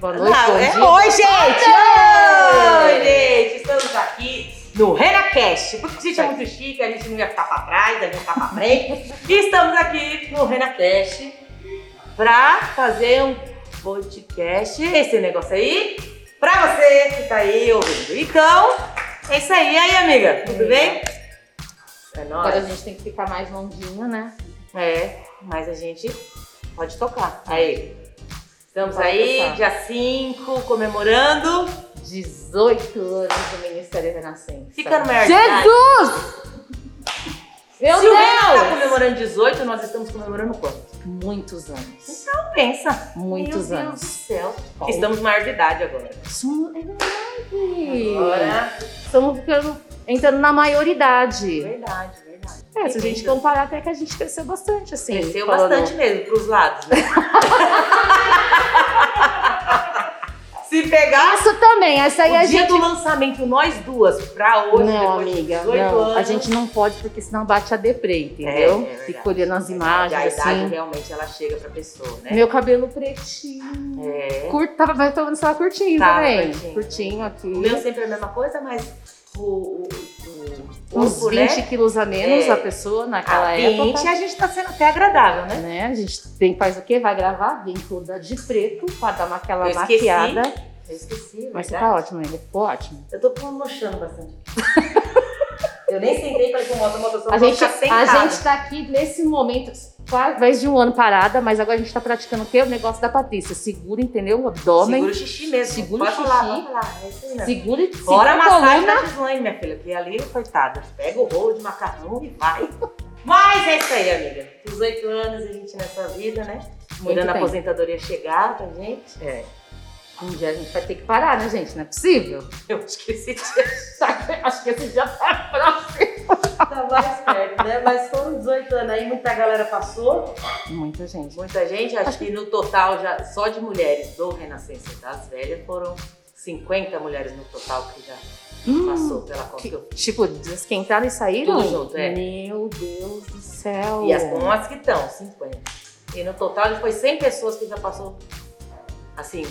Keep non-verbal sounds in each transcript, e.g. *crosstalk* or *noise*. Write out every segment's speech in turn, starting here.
Boa noite, Não, é. Oi, gente! Oi! Oi, gente! Estamos aqui no RenaCast. Porque a gente é muito chique, a gente não ia ficar pra trás, a gente ia ficar pra frente. e estamos aqui no RenaCast pra fazer um podcast, esse negócio aí, pra você que tá aí ouvindo. Então, é isso aí. E aí, amiga? Tudo bem? É Agora a nóis. gente tem que ficar mais longinho, né? É, mas a gente pode tocar. Aí. Estamos Pode aí, tocar. dia 5, comemorando. 18 anos do Ministério Renascença. Ficando maior de idade. Jesus! Meu Se o Renan tá Deus! comemorando 18, nós estamos comemorando quanto? Muitos anos. Então pensa. Muitos Meu anos. Deus do céu. Paulo. Estamos maior de idade agora. Somos- É verdade. Agora. Estamos ficando, entrando na maioridade. Verdade, verdade. É, se a gente comparar até que a gente cresceu bastante, assim. Cresceu falando- bastante mesmo, pros lados, né? *laughs* Se pegar Isso também, essa aí o a dia gente... do lançamento, nós duas, pra hoje, Não, amiga, 18 não. anos. A gente não pode, porque senão bate a deprê, entendeu? É, é verdade. Fica olhando as Verdade, imagens, A idade assim. realmente ela chega pra pessoa, né? Meu cabelo pretinho. É. Curto, tava, mas tô só curtinho também. curtinho. Curtinho, aqui. O meu sempre é a mesma coisa, mas o, o, o Uns corpo, 20 né? quilos a menos É. a pessoa naquela A 20 época. a gente tá sendo até agradável, né? Né? A gente tem, faz o quê? Vai gravar, vem toda de preto pra dar uma, aquela Eu esqueci. maquiada. Eu esqueci, Mas você tá ótimo ainda, ficou ótimo. Eu tô mochando bastante. *laughs* eu nem sentei pra ir com moto, a moto A gente, a gente tá aqui nesse momento, quase mais de um ano parada, mas agora a gente tá praticando o quê? O negócio da Patrícia. Segura, entendeu? O abdômen. Segura o xixi mesmo. Segura pode o falar, xixi. pode falar. É isso mesmo. Segura, segura Fora a a massagem coluna. da Gislaine, minha filha, que ali, coitada, pega o rolo de macarrão e vai. Mas é isso aí, amiga. 18 anos a gente nessa vida, né? Esperando a aposentadoria chegar pra gente. É. Um dia a gente vai ter que parar, né, gente? Não é possível. Eu acho que esse dia *laughs* Acho que esse dia tá próximo. Tá mais perto, né? Mas foram 18 anos aí, muita galera passou. Muita gente. Muita gente, acho que no total, já só de mulheres do Renascença das Velhas, foram 50 mulheres no total que já passou pela Copa. Que- tipo, desquentaram e saíram? Tudo junto, é. Meu Deus do céu. E as com as que estão, 50. E no total já foi 100 pessoas que já passou, assim,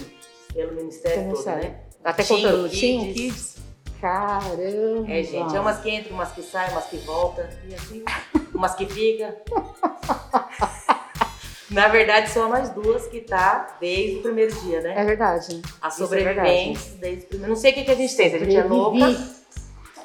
pelo Ministério Pelo todo, né? Até Teen contando Kids. Team Kids. Caramba. É, gente, é umas que entram, umas que saem, umas que voltam, e assim, umas que fica. *laughs* Na verdade, são as duas que tá desde o primeiro dia, né? É verdade. As isso é verdade. sobreviventes desde o primeiro. Não sei o que, que a gente tem, se a gente é louca.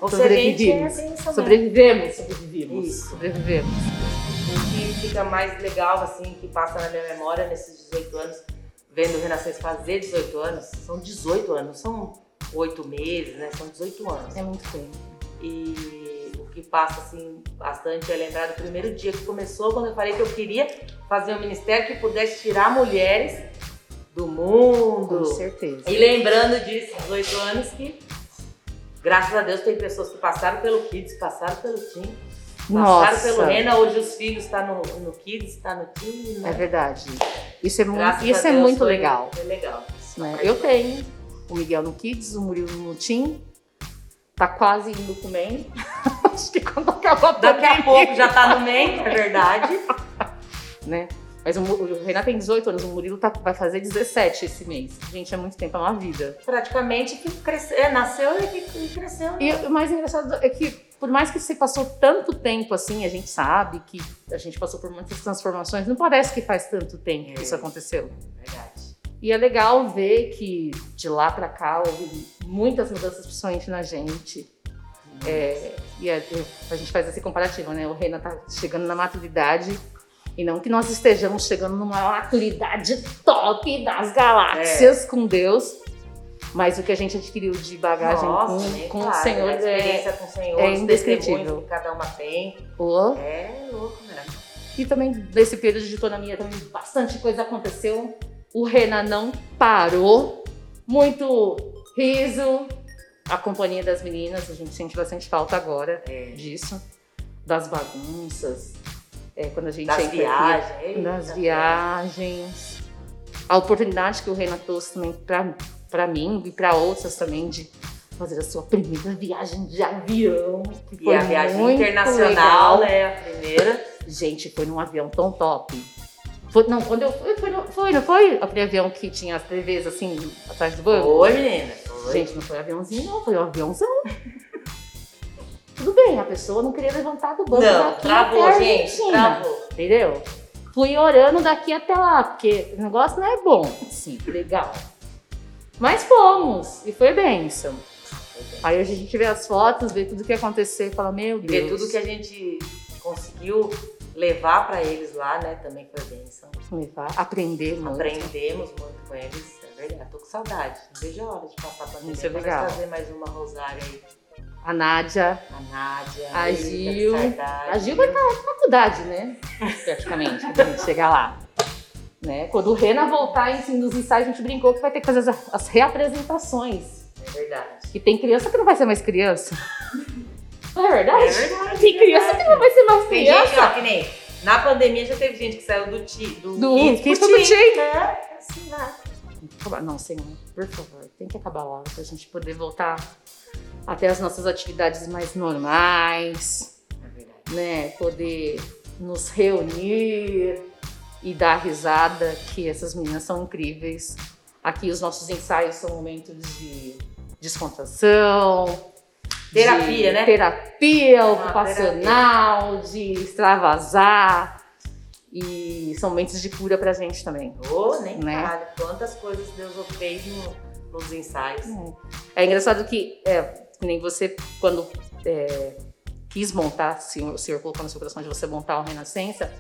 Ou se a gente é Sobrevivimos. assim. Sobrevivemos. Sobrevivemos. Isso. Sobrevivemos. O que fica mais legal, assim, que passa na minha memória nesses 18 anos, vendo o Renascença fazer 18 anos, são 18 anos, são 8 meses, né? São 18 anos. É muito tempo. E o que passa, assim, bastante é lembrar do primeiro dia que começou, quando eu falei que eu queria fazer um ministério que pudesse tirar mulheres do mundo. Com certeza. E lembrando disso, 18 anos, que graças a Deus tem pessoas que passaram pelo Kids, passaram pelo Team, passaram Nossa. pelo Rena, hoje os filhos estão no, no Kids, está no Team, né? É verdade. Isso é, muito, Graças a isso é Deus muito legal. Foi legal. né? Eu tenho o Miguel no Kids, o Murilo no Team. Tá quase indo com o MEN. Acho que quando acabar a Daqui a pouco já tá no meio, é verdade. *laughs* né? Mas o, o Renato tem 18 anos, o Murilo tá- vai fazer 17 esse mês. Gente, é muito tempo, é uma vida. Praticamente que cresceu, é, nasceu e, cresceu. E o mais engraçado é que, por mais que você passou tanto tempo assim, a gente sabe que a gente passou por muitas transformações, não parece que faz tanto tempo que É. isso aconteceu. Verdade. E é legal ver que de lá pra cá houve muitas mudanças, principalmente na gente. É, e a, a gente faz esse comparativo, né? O Reina tá chegando na maturidade. E não que nós estejamos chegando numa maturidade top das galáxias com Deus. Mas o que a gente adquiriu de bagagem Nossa, com, nem com o fala, Senhor né? A é, com o Senhor, é indescritível. que cada uma tem. o- É louco, né? E também nesse período de autonomia também bastante coisa aconteceu. O Renan não parou. Muito riso. A companhia das meninas, a gente sente bastante falta agora É. disso. Das bagunças. É, quando a gente Das aqui, viagens. eita, das viagens. A oportunidade que o Renan trouxe também pra mim e pra outras também de fazer a sua primeira viagem de avião. Que E foi a viagem internacional, legal. né? A primeira. Gente, foi num avião tão top. Foi, não, quando eu fui, foi, foi, não foi aquele avião que tinha as TVs assim, atrás do banco? Oi, menina. Oi. Gente, não foi aviãozinho, não, foi um aviãozão. *laughs* Tudo bem, a pessoa não queria levantar do banco não, daqui travou, até gente. Argentina, Travou. Entendeu? Fui orando daqui até lá, porque o negócio não é bom. Sim, legal. Mas fomos, e foi bênção. Aí hoje a gente vê as fotos, vê tudo que aconteceu e fala, meu Deus. ver tudo que a gente conseguiu levar pra eles lá, né? Também foi bênção. levar, aprender muito. Aprendemos muito com eles, é verdade. Tô com saudade. Não vejo a hora de passar a pandemia. Isso é legal. fazer mais uma rosária aí. A Nádia, A Nádia, A Gil. A Gil vai estar na faculdade, né? Praticamente, quando a gente chegar lá. Né? Quando o Rena voltar enfim, nos ensaios, a gente brincou que vai ter que fazer as, as reapresentações. É verdade. E tem criança que não vai ser mais criança. É verdade? É verdade. Tem criança que não vai ser mais Tem criança. gente, ó, que nem. Na pandemia já teve gente que saiu do ti, do, Do Kids Kids pro. É, assim vai. Acabar- Não, senhor, por favor, tem que acabar logo pra gente poder voltar até as nossas atividades mais normais, É verdade. né? Poder nos reunir e dar risada, que essas meninas são incríveis. Aqui os nossos ensaios são momentos de descontração. Terapia, né? Terapia Uma ocupacional, de extravasar. E são momentos de cura pra gente também. Ô, nem Né? fale. Quantas coisas Deus fez no- nos ensaios. É engraçado que, é, nem você, quando é, quis montar, se o senhor colocou no seu coração de você montar o Renascença,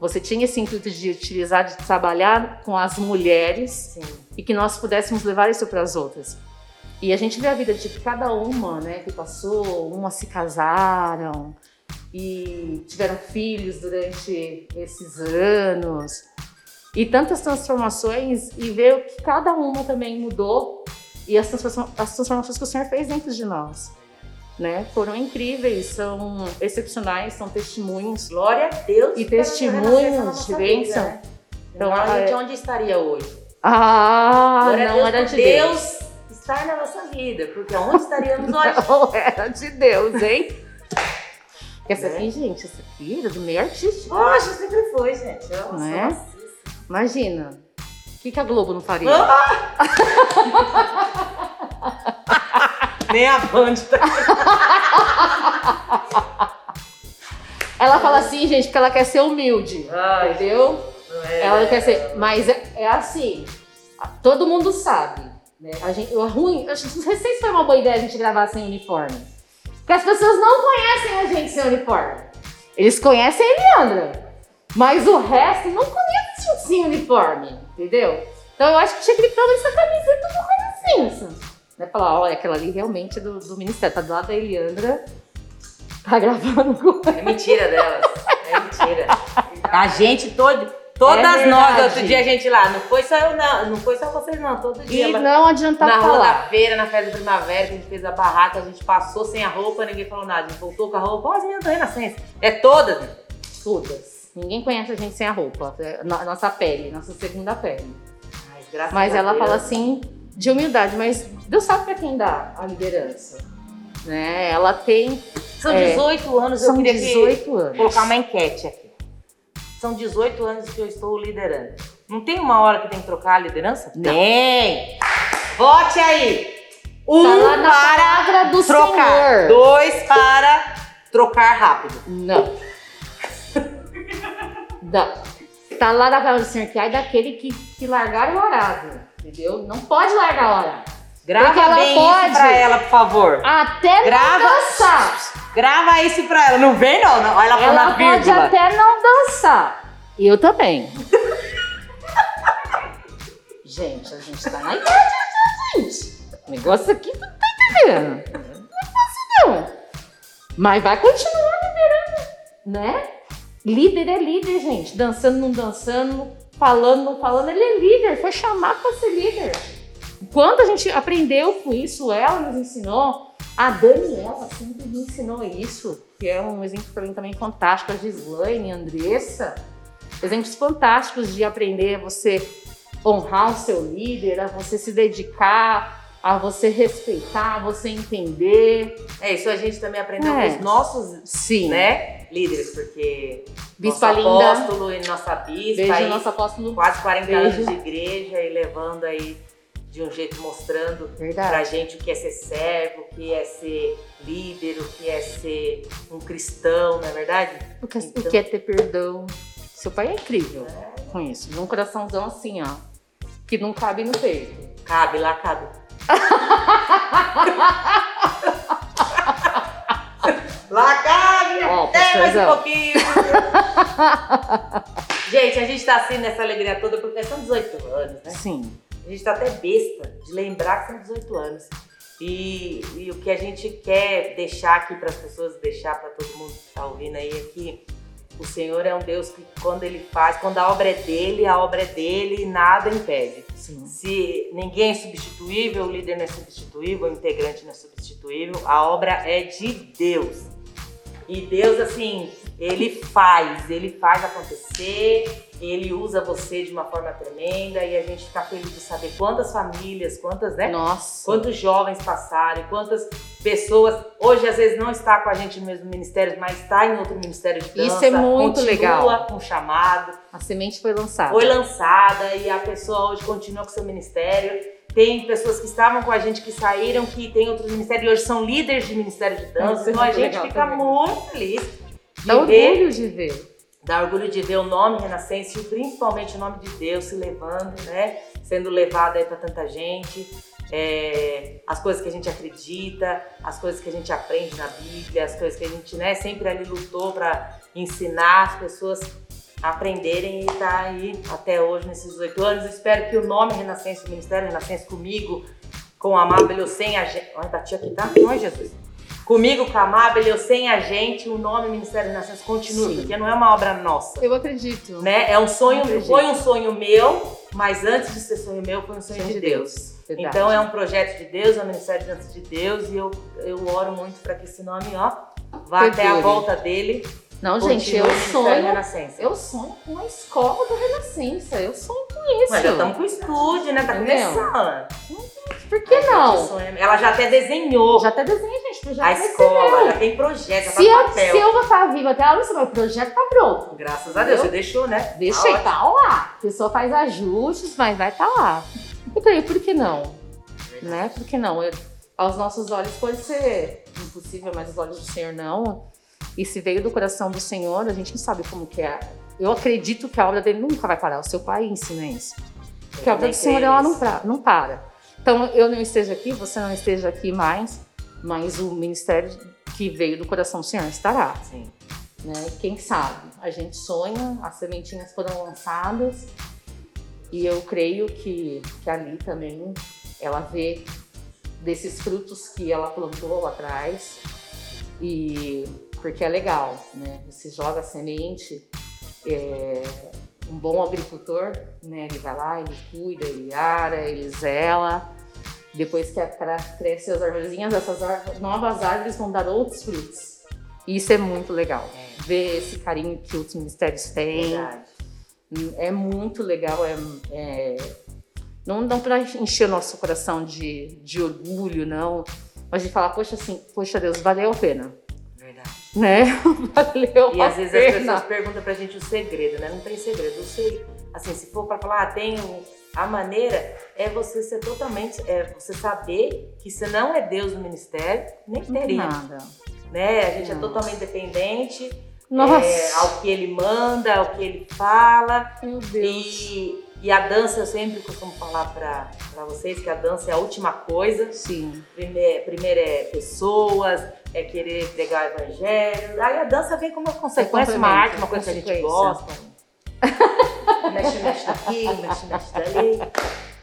você tinha esse intuito de utilizar, de trabalhar com as mulheres Sim. e que nós pudéssemos levar isso para as outras. E a gente vê a vida de cada uma, né, que passou, umas se casaram e tiveram filhos durante esses anos e tantas transformações e ver o que cada uma também mudou e as, transforma- as transformações que o Senhor fez dentro de nós, né, foram incríveis, são excepcionais, são testemunhos. Glória a Deus. E testemunhos de vida, bênção. né? Então, Então, a gente é- onde estaria hoje? Ah, Glória a não Deus era de Deus. Deus na nossa vida, porque onde estaríamos hoje? *laughs* Não era de Deus, hein? Essa Né? aqui, gente, essa aqui era do meio artístico. Poxa, sempre foi, gente. Eu Não é? Imagina. O que, que a Globo não faria? Ah! *laughs* Nem a Band tá *laughs* Ela fala assim, gente, porque ela quer ser humilde. Ai, Entendeu? não é. Ela quer ser. Mas é, é assim. Todo mundo sabe. Né? A gente, ruim. Eu não sei se foi uma boa ideia a gente gravar sem uniforme. Porque as pessoas não conhecem a gente sem uniforme. Eles conhecem a Eliandra. Mas o resto não conhece a gente sem uniforme. Entendeu? Então eu acho que tinha que pelo menos essa camiseta do Renascença. Né? Falar, olha, aquela ali realmente é do, do Ministério. Tá do lado da Eliandra. Tá gravando com É mentira delas. É mentira. *laughs* A gente todo, todas É nós, outro dia a gente lá, não foi só eu não, não foi só vocês não, todo dia. E não adianta na rua falar. da feira, na festa da primavera, que a gente fez a barraca, a gente passou sem a roupa, ninguém falou nada. A gente voltou com a roupa, ó, as meninas da Renascença. É todas. né? Todas. Ninguém conhece a gente sem a roupa. É no- nossa pele, nossa segunda pele. Mas, ela Deus, fala assim de humildade, mas Deus sabe pra quem dá a liderança. Né? Ela tem. São é, 18 anos, eu São queria que- 18 anos. colocar uma enquete aqui. São 18 anos que eu estou liderando. Não tem uma hora que tem que trocar a liderança? Não. Tem! Vote aí! Um Tá lá na para palavra do trocar. Senhor. Dois para trocar rápido. Não. Não. Tá lá na palavra do Senhor que ai daquele que, que largar o arado. Entendeu? Não pode largar o arado. Grava Porque ela bem pode. isso pra ela, por favor. Até Grava. não dançar. Grava isso pra ela. Não vem não, não. Olha ela Ela pode até não dançar. E eu também. gente, a gente tá na idade, gente. O negócio aqui não tá entendendo. Não é fácil, não. Mas vai continuar liderando, né? Líder é líder, gente. Dançando, não dançando, falando, não falando. Ele é líder, foi chamado pra ser líder. Quando a gente aprendeu com isso, ela nos ensinou. A Daniela sempre me ensinou isso, que é um exemplo para mim também fantástico. A Gislaine, a Andressa, exemplos fantásticos de aprender a você honrar o seu líder, a você se dedicar, a você respeitar, a você entender. É, isso a gente também aprendeu É. com os nossos, Sim. né, líderes, porque Bispa nosso linda. apóstolo e nossa bispa. Beijo, aí, nosso apóstolo. Quase 40 Beijo. anos de igreja e levando aí de um jeito mostrando pra Verdade. gente o que é ser servo, o que é ser líder, o que é ser um cristão, não é verdade? O que, Então- o que é ter perdão. Seu pai é incrível com isso. De um coraçãozão assim, ó. Que não cabe no peito. Cabe lá, cabe. *laughs* lá cabe! Ó, Tem mais um pouquinho. *laughs* gente, a gente tá assim nessa alegria toda porque são 18 anos, né? Sim. A gente tá até besta de lembrar que são 18 anos. E, e o que a gente quer deixar aqui para as pessoas, deixar para todo mundo que tá ouvindo aí é que o Senhor é um Deus que quando ele faz, quando a obra é dele, a obra é dele e nada impede. Sim. Se ninguém é substituível, o líder não é substituível, o integrante não é substituível, a obra é de Deus. E Deus, assim, ele faz, ele faz acontecer, ele usa você de uma forma tremenda e a gente fica feliz de saber quantas famílias, quantas, né? Nossa. Quantos jovens passaram, quantas pessoas hoje às vezes não está com a gente no mesmo ministério, mas está em outro ministério de dança. Isso é muito continua legal. com o chamado, A semente foi lançada. foi lançada e a pessoa hoje continua com seu ministério. Tem pessoas que estavam com a gente que saíram, que tem outros ministérios e hoje são líderes de ministério de dança. Isso é Então a gente legal fica também. muito feliz Dá orgulho de ver. dá orgulho de ver o nome Renascença e principalmente o nome de Deus se levando, né? Sendo levado aí para tanta gente. É, as coisas que a gente acredita, as coisas que a gente aprende na Bíblia, as coisas que a gente né, sempre ali lutou para ensinar as pessoas a aprenderem e tá aí até hoje nesses oito anos. Espero que o nome Renascença, o Ministério Renascença comigo, com a ou sem a gente. Olha, bati aqui, tá? Não é Jesus. Comigo, com a Amável ou sem a gente, o nome Ministério Renascença continue, Sim. porque não é uma obra nossa Eu acredito. né? É um sonho, foi um sonho meu, mas antes de ser sonho meu, foi um sonho de Deus. Verdade. Então é um projeto de Deus, é um ministério de dança de Deus e eu, eu oro muito para que esse nome, ó, vá até a Perdure. volta dele. Não, gente, eu sonho. Eu sonho com a escola do Renascença. Eu sonho com isso. Mas já estamos com o estúdio, né? Tá Entendeu? começando. Por que A gente não? sonha- Ela já até desenhou Já até desenhei, gente. Projeto a escola, meu. já tem projeto, já tá Se no eu, papel. se eu vou estar viva até a hora, o projeto tá pronto. Graças a Deus, Eu- você deixou, né? Deixei, Tá tá lá. A pessoa faz ajustes, mas vai estar lá. Então, e por que não? ótimo. Né? Por que não? Eu- aos nossos olhos pode ser impossível, mas aos olhos do Senhor não. E se veio do coração do Senhor, a gente não sabe como que é. Eu acredito que a obra dele nunca vai parar. O seu pai ensina isso. Porque a obra do Senhor ela não, pra- não para. Então eu não esteja aqui, você não esteja aqui mais, mas o ministério que veio do coração do Senhor estará. Sim. Né? Quem sabe? A gente sonha, as sementinhas foram lançadas e eu creio que, que ali também ela vê desses frutos que ela plantou lá atrás e porque é legal, né? Você joga a semente, é, um bom agricultor, né? Ele vai lá, ele cuida, ele ara, ele zela. Depois que a- pra- cresce as arvorezinhas, essas ar- novas árvores vão dar outros frutos. E isso é muito legal. É. Ver esse carinho que os ministérios têm. Verdade. É muito legal. É, é- não dá pra encher o nosso coração de, de orgulho, não. Mas de falar, poxa, assim, poxa Deus, valeu a pena. Né? *laughs* valeu E às vezes pena. as pessoas perguntam pra gente o segredo, né? Não tem segredo. Eu sei, assim, se for pra falar, ah, tem a maneira é você ser totalmente, é você saber que se não é Deus no ministério, nem teria, nada. né? A gente é totalmente dependente Nossa, é, ao que ele manda, ao que ele fala. meu Deus. E, e a dança, eu sempre costumo falar pra, pra vocês que a dança é a última coisa. Sim. Primeiro, primeiro é pessoas, é querer pregar o evangelho. Aí a dança vem como uma consequência, uma complemento, arte, uma coisa que a gente gosta. mexe, mexe daqui, mexe, mexe dali.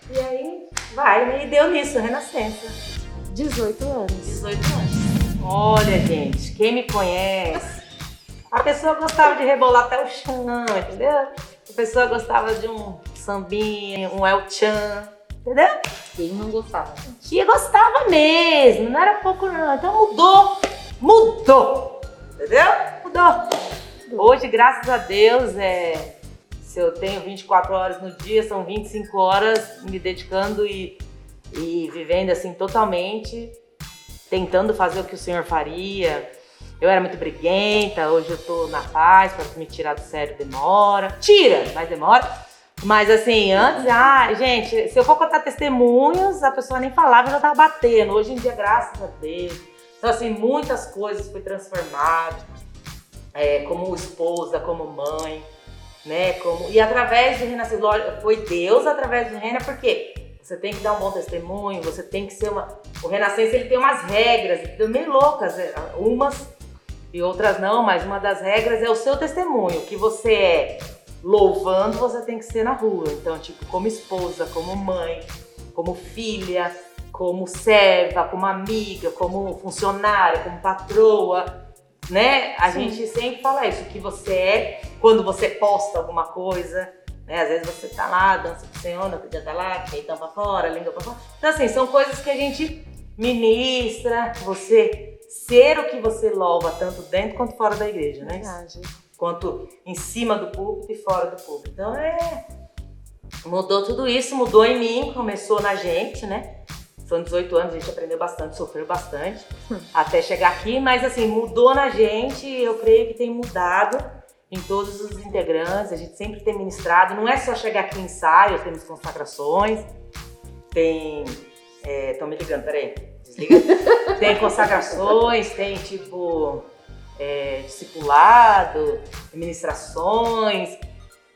E aí vai, né? E deu nisso, renascença. 18 anos. 18 anos. Olha, gente, quem me conhece, a pessoa gostava de rebolar até o chão, entendeu? A pessoa gostava de um sambinha, um El Chan, entendeu? Quem não gostava? gente? que gostava mesmo, não era pouco não. Então mudou, mudou, entendeu? Mudou. Hoje, graças a Deus, é, se eu tenho 24 horas no dia, são 25 horas me dedicando e, e vivendo assim totalmente, tentando fazer o que o Senhor faria, Eu era muito briguenta, hoje eu tô na paz, pra me tirar do sério demora. Tira, mas demora. Mas assim, antes, ah, gente, se eu for contar testemunhos, a pessoa nem falava, já tava batendo. Hoje em dia, graças a Deus. Então, assim, muitas coisas foi transformado. É, como esposa, como mãe, né? Como... E através de renascer, foi Deus através de Rena, porque você tem que dar um bom testemunho, você tem que ser uma. O Renascença ele tem umas regras, meio loucas, é, umas e outras não, mas uma das regras é o seu testemunho, que você é louvando, você tem que ser na rua. Então, tipo, como esposa, como mãe, como filha, como serva, como amiga, como funcionária, como patroa, né? A Sim. gente sempre fala isso, que você é quando você posta alguma coisa, né? Às vezes você tá lá, dança com o Senhor, outro dia tá lá, peitão pra fora, língua pra fora. Então, assim, são coisas que a gente ministra, você ser o que você louva, tanto dentro quanto fora da igreja, né? Verdade. Quanto em cima do púlpito e fora do púlpito. Então é. Mudou tudo isso, mudou em mim, começou na gente, né? São 18 anos, a gente aprendeu bastante, sofreu bastante *laughs* até chegar aqui, mas assim, mudou na gente, eu creio que tem mudado em todos os integrantes, a gente sempre tem ministrado, não é só chegar aqui em ensaio, temos consagrações, tem. Estão é, me ligando, peraí. *laughs* tem consagrações, tem tipo é, discipulado, ministrações,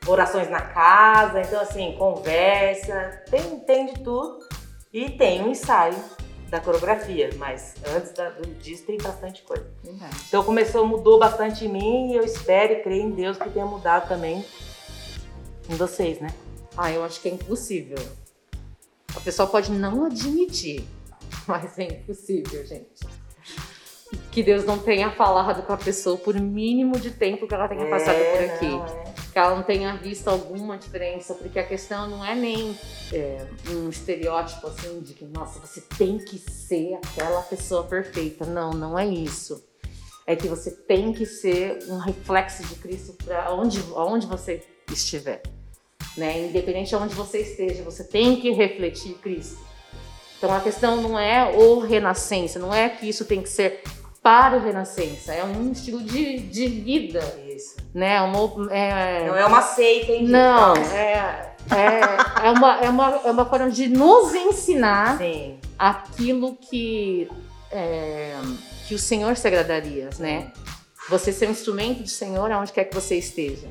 orações na casa, então assim, conversa, tem, tem de tudo. E tem um ensaio da coreografia, mas antes da, do disso tem bastante coisa. Verdade. Então começou, mudou bastante em mim e eu espero e creio em Deus que tenha mudado também em vocês, né? Ah, eu acho que é impossível. A pessoa pode não admitir, *laughs* mas é impossível, gente. Que Deus não tenha falado com a pessoa por mínimo de tempo que ela tenha passado é, por aqui. Não, é. Que ela não tenha visto alguma diferença, porque a questão não é nem é, um estereótipo assim de que, nossa, você tem que ser aquela pessoa perfeita. Não, não é isso. É que você tem que ser um reflexo de Cristo para onde, onde você estiver. Né? Independente de onde você esteja, você tem que refletir Cristo. Então a questão não é o renascença, não é que isso tem que ser para o renascença, é um estilo de, de vida. Isso. Né? É uma, é... Não é uma seita, hein? Não, é, é, é, uma, é, uma, é uma forma de nos ensinar Sim. aquilo que, é, que o Senhor se agradaria, né? Você ser um instrumento do Senhor aonde quer que você esteja.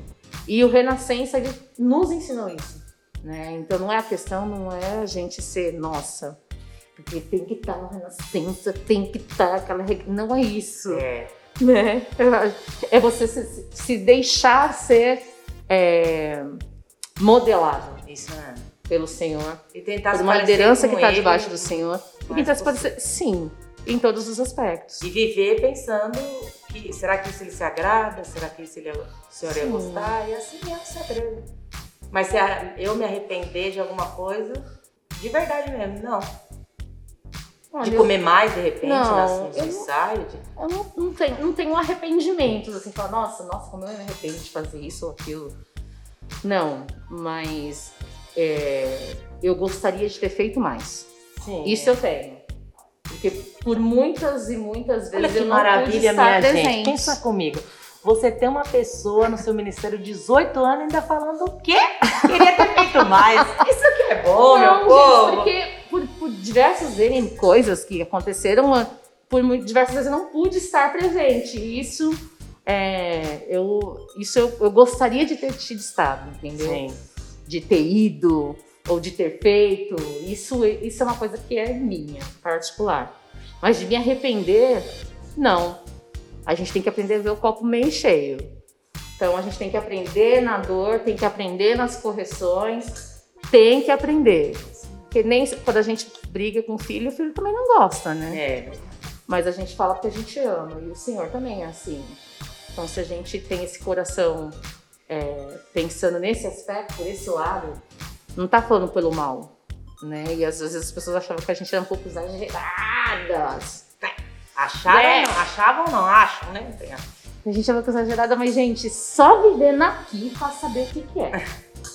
E o Renascença ele nos ensinou isso. Né? Então não é a questão, não é a gente ser nossa porque tem que estar tá na renascença, tem que estar tá aquela. Não é isso. É. Né? É você se, se deixar ser é, modelado. Isso é. Pelo Senhor. E tentar por uma liderança que está debaixo do Senhor. E tentar se parecer, sim, em todos os aspectos. E viver pensando que será que isso ele se agrada? Será que isso ele, o Senhor sim. ia gostar? E assim é o segredo. Mas se eu me arrepender de alguma coisa, de verdade mesmo, não Olha, de comer mais de repente não, nos ensaios? Eu não, não, tenho, não tenho arrependimentos, assim, falar, nossa, nossa, como eu me arrependo de fazer isso ou aquilo. Não, mas é, eu gostaria de ter feito mais. Sim, isso eu tenho. Porque por muitas e muitas vezes Olha que eu não maravilha, minha presente. gente. Pensa comigo. Você tem uma pessoa no seu ministério de 18 anos ainda falando o quê? Queria ter feito mais. Isso aqui é bom, não, meu povo. Porque por, por diversas coisas que aconteceram, por diversas vezes eu não pude estar presente. E isso, é, eu, isso eu, eu, gostaria de ter tido estado, entendeu? Sim. De ter ido ou de ter feito. Isso, isso é uma coisa que é minha, particular. Mas de me arrepender, não. A gente tem que aprender a ver o copo meio cheio. Então a gente tem que aprender na dor, tem que aprender nas correções, tem que aprender. Porque nem quando a gente briga com o filho, o filho também não gosta, né? É. Mas a gente fala porque a gente ama. E o Senhor também é assim. Então, se a gente tem esse coração é, pensando nesse aspecto, por esse lado, não tá falando pelo mal. Né? E às vezes as pessoas achavam que a gente era um pouco exageradas. Acharam, é. não, achavam não, acham, né? A gente é uma coisa exagerada, mas, gente, só vivendo aqui pra saber o que, que é.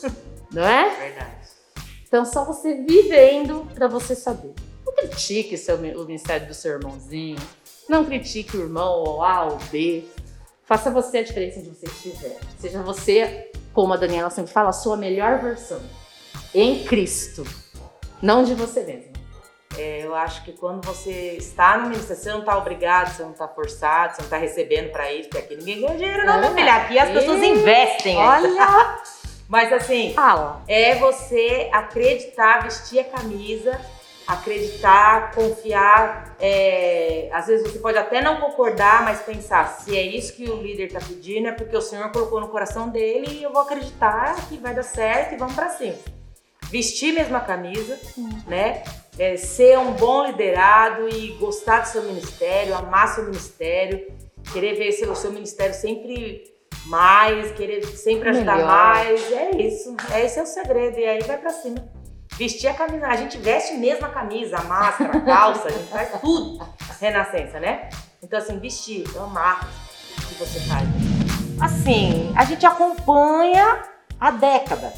*laughs* não é? Verdade. Então, só você vivendo para você saber. Não critique seu, o ministério do seu irmãozinho. Não critique o irmão ou A ou B. Faça você a diferença onde você estiver. Seja você, como a Daniela sempre fala, a sua melhor versão. Em Cristo. Não de você mesmo. É, eu acho que quando você está no ministério, você não está obrigado, você não está forçado, você não está recebendo para isso, porque aqui ninguém ganha dinheiro, não, É meu filho. Aqui as pessoas investem. Olha! *laughs* Mas assim, Fala. é você acreditar, vestir a camisa, acreditar, confiar. é, às vezes você pode até não concordar, mas pensar se é isso que o líder está pedindo, é porque o Senhor colocou no coração dele e eu vou acreditar que vai dar certo e vamos para cima. Vestir mesmo a camisa, né? É, ser um bom liderado e gostar do seu ministério, amar seu ministério, querer ver o seu ministério sempre mais, querer sempre ajudar Melhor. mais. É isso. É, esse é o segredo. E aí vai pra cima. Vestir a camisa. A gente veste mesmo a camisa, a máscara, a calça, a gente faz tudo. Renascença, né? Então, assim, vestir, amar o que você faz. Assim, a gente acompanha a década.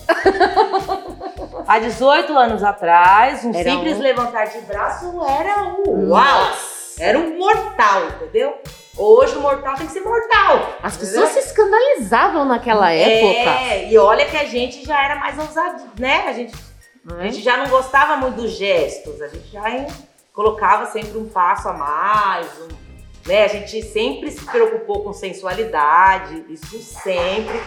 Há 18 anos atrás, um Era simples um- levantar de braço era um uau! Era um mortal, entendeu? Hoje o mortal tem que ser mortal. As entendeu? pessoas se escandalizavam naquela época. É, e olha que a gente já era mais ousado, né? A gente, não a é? gente já não gostava muito dos gestos, a gente já hein, colocava sempre um passo a mais, um- né? A gente sempre se preocupou com sensualidade, isso sempre.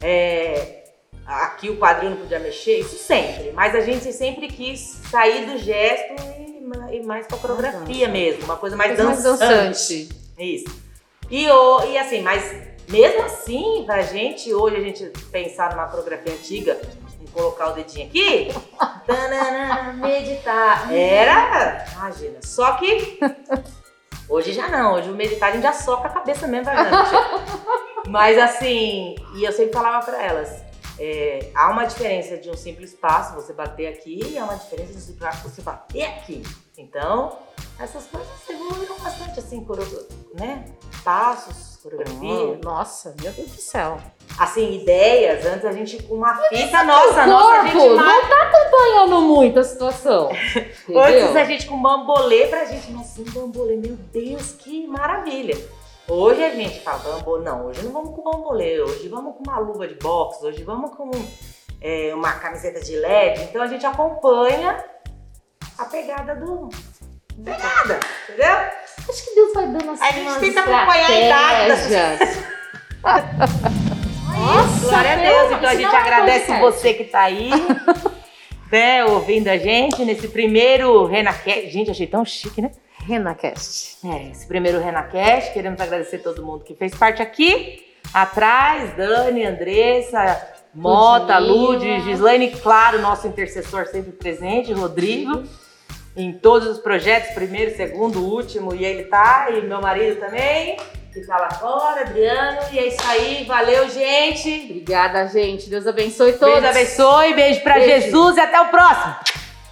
É, aqui o quadril não podia mexer, isso sempre. Mas a gente sempre quis sair do gesto e, e mais pra coreografia mesmo, uma coisa mais Coisa mais dançante. Dançante. Isso. E, o, e assim, mas mesmo assim, pra gente, hoje a gente pensar numa coreografia antiga, em colocar o dedinho aqui, *laughs* tanana, meditar, era, imagina, só que hoje já não, hoje o meditar a gente já soca a cabeça mesmo, vai. *laughs* Mas assim, e eu sempre falava pra elas, é, há uma diferença de um simples passo, você bater aqui, e há uma diferença de um simples passo, você bater aqui. Então, essas coisas evoluíram bastante, assim, né? Passos, coreografia. Nossa, meu Deus do céu. Assim, ideias, antes a gente com uma fita, nossa, nossa, a gente corpo não tá acompanhando muito a situação. *laughs* Antes a gente com bambolê pra gente, nossa, um bambolê, meu Deus, que maravilha. Hoje a gente fala bambolê, não, hoje não vamos com bambolê, hoje vamos com uma luva de boxe, hoje vamos com é, uma camiseta de LED, então a gente acompanha a pegada do... Pegada, entendeu? Acho que Deus vai dando assim A gente umas tenta acompanhar a idade das. Nossa, glória a Deus. Então a gente agradece você que tá aí, né, ouvindo a gente nesse primeiro RenaCast. Gente, achei tão chique, né? RenaCast. É, esse primeiro RenaCast. Queremos agradecer todo mundo que fez parte aqui. Atrás, Dani, Andressa, Mota. Lud, Gislaine, claro, nosso intercessor sempre presente, Rodrigo. Em todos os projetos, primeiro, segundo, último, e ele tá, e meu marido também, que tá lá fora, Adriano, e é isso aí, valeu, gente! Obrigada, gente. Deus abençoe todos. Deus abençoe, beijo pra Beijo. Jesus e até o próximo!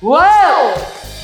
Uou!